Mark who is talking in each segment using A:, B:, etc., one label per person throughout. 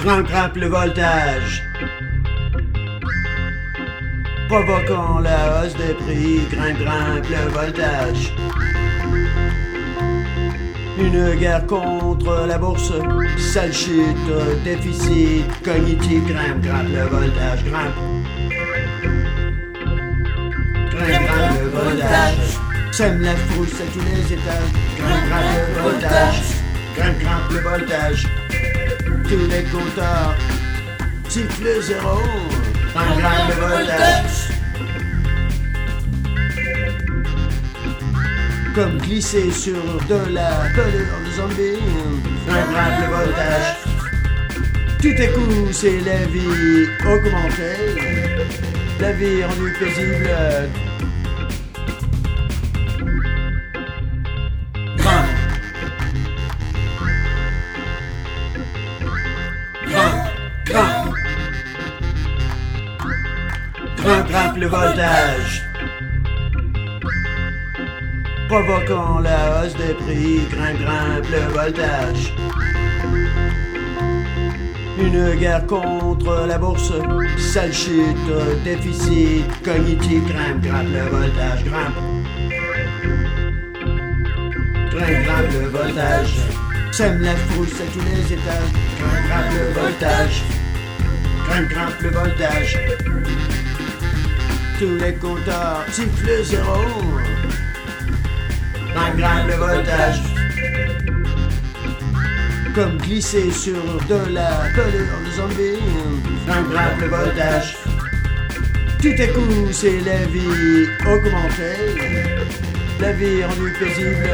A: Grimpe, grimpe le voltage. Provoquant la hausse des prix, grimpe, grimpe le voltage. Une guerre contre la bourse, sale chute, déficit cognitif, grimpe, grimpe le voltage, grimpe. Grimpe, grimpe le voltage. Sème la frousse à tous les étages, grimpe, grimpe le voltage. Grimpe, grimpe le voltage. Tous les compteurs sifflent zéro, grimpe, grimpe le voltage. Comme glisser sur de la pelure de zombie, grimpe le voltage. Tout à coup, c'est la vie augmentée, la vie rendue paisible. Voltage. Provoquant la hausse des prix, grimpe, grimpe le voltage. Une guerre contre la bourse, sale chute, déficit cognitif, grimpe, grimpe le voltage, grimpe. Grimpe, grimpe le voltage. Sème la frousse à tous les étages, grimpe, grimpe le voltage. Grimpe, grimpe le voltage. Tous les compteurs sifflent zéro. Grimpe le voltage. Comme glisser sur de la pelure de zombie. Grimpe le voltage. Tout à coup, c'est la vie augmentée. La vie rendue paisible.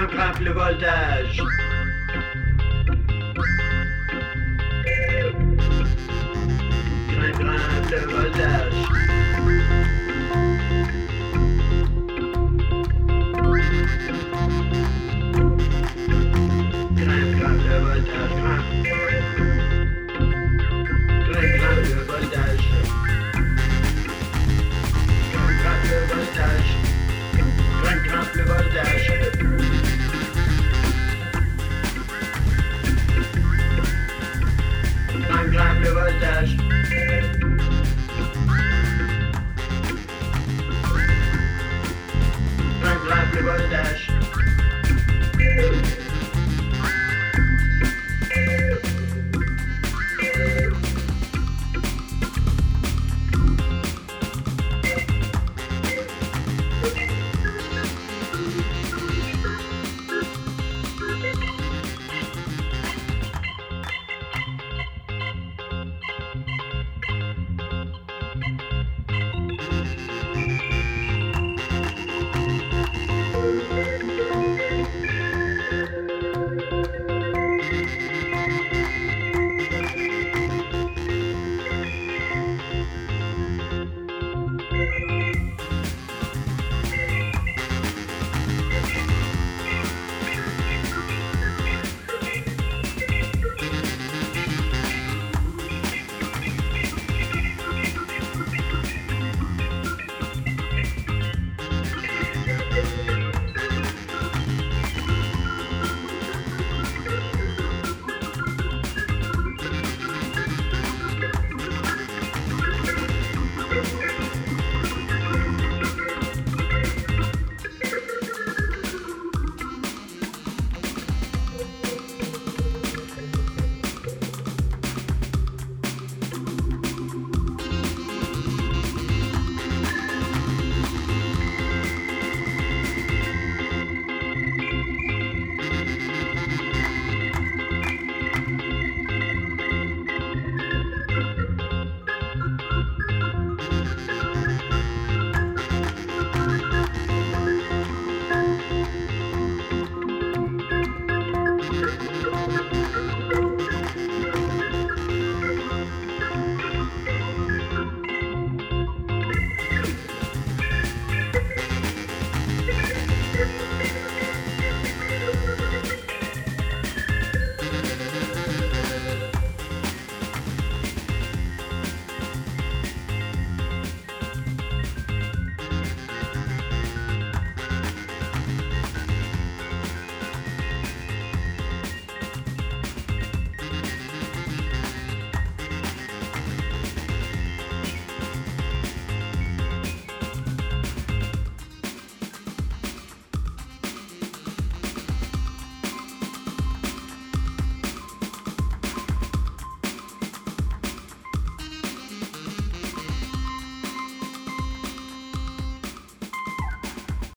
A: Grimpe le voltage. Grimpe, grimpe le voltage.